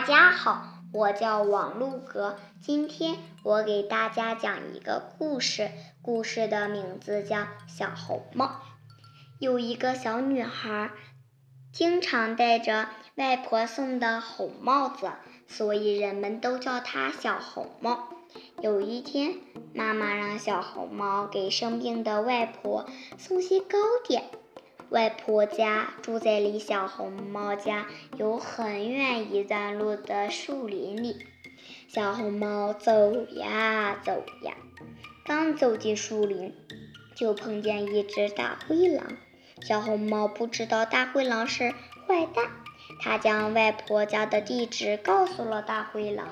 大家好，我叫王路格。今天我给大家讲一个故事，故事的名字叫《小红帽》。有一个小女孩，经常戴着外婆送的红帽子，所以人们都叫她小红帽。有一天，妈妈让小红帽给生病的外婆送些糕点。外婆家住在离小红帽家有很远一段路的树林里。小红帽走呀走呀，刚走进树林，就碰见一只大灰狼。小红帽不知道大灰狼是坏蛋，他将外婆家的地址告诉了大灰狼。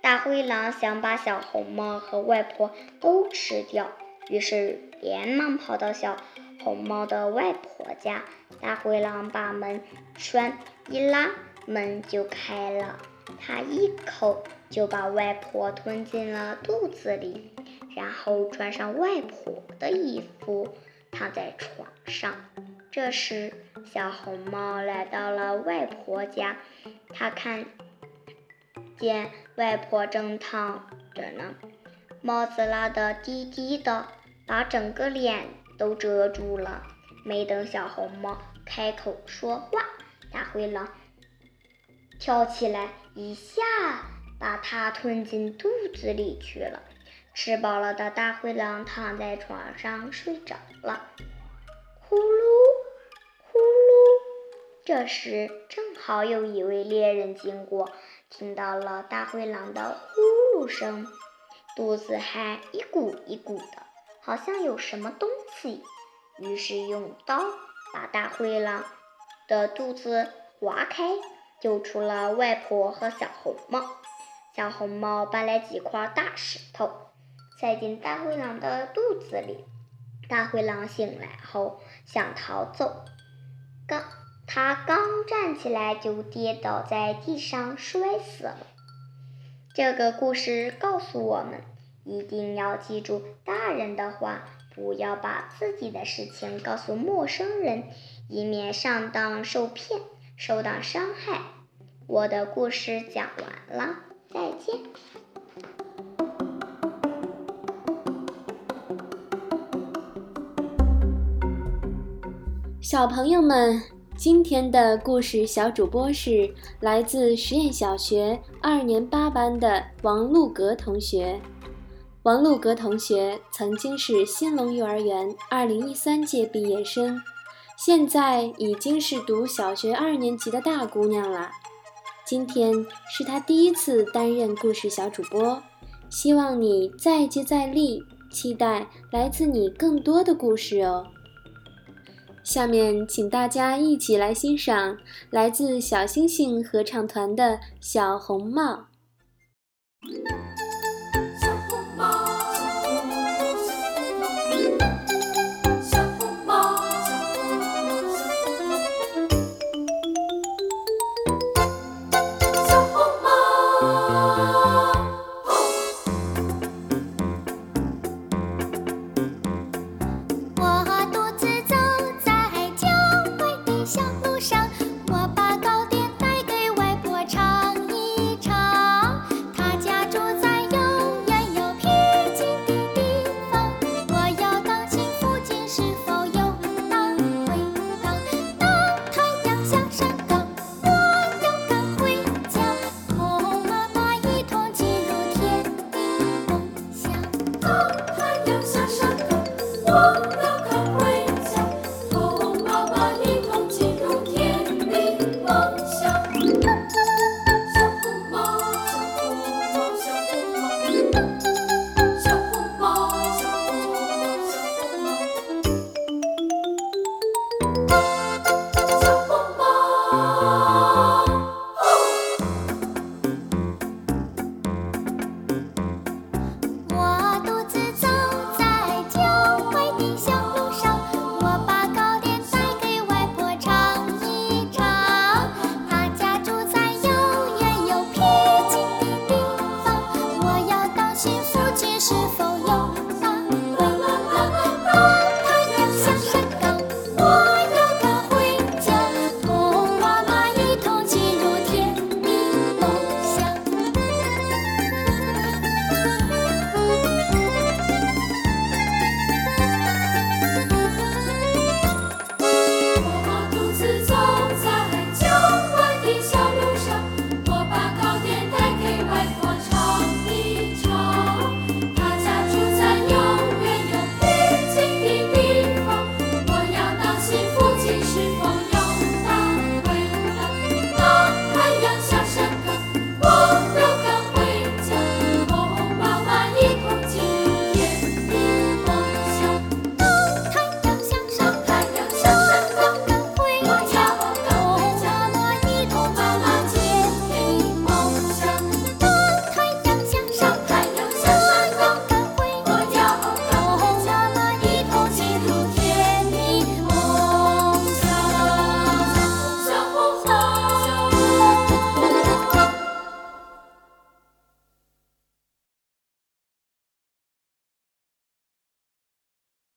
大灰狼想把小红帽和外婆都吃掉，于是连忙跑到小。红帽的外婆家，大灰狼把门栓一拉，门就开了。他一口就把外婆吞进了肚子里，然后穿上外婆的衣服，躺在床上。这时，小红帽来到了外婆家，他看见外婆正躺着呢，帽子拉得低低的，把整个脸。都遮住了。没等小红帽开口说话，大灰狼跳起来，一下把它吞进肚子里去了。吃饱了的大灰狼躺在床上睡着了。呼噜呼噜，这时正好有一位猎人经过，听到了大灰狼的呼噜声，肚子还一鼓一鼓的。好像有什么东气，于是用刀把大灰狼的肚子划开，救出了外婆和小红帽。小红帽搬来几块大石头，塞进大灰狼的肚子里。大灰狼醒来后想逃走，刚他刚站起来就跌倒在地上摔死了。这个故事告诉我们。一定要记住大人的话，不要把自己的事情告诉陌生人，以免上当受骗，受到伤害。我的故事讲完了，再见。小朋友们，今天的故事小主播是来自实验小学二年八班的王路格同学。王路格同学曾经是新隆幼儿园2013届毕业生，现在已经是读小学二年级的大姑娘了。今天是她第一次担任故事小主播，希望你再接再厉，期待来自你更多的故事哦。下面，请大家一起来欣赏来自小星星合唱团的《小红帽》。是。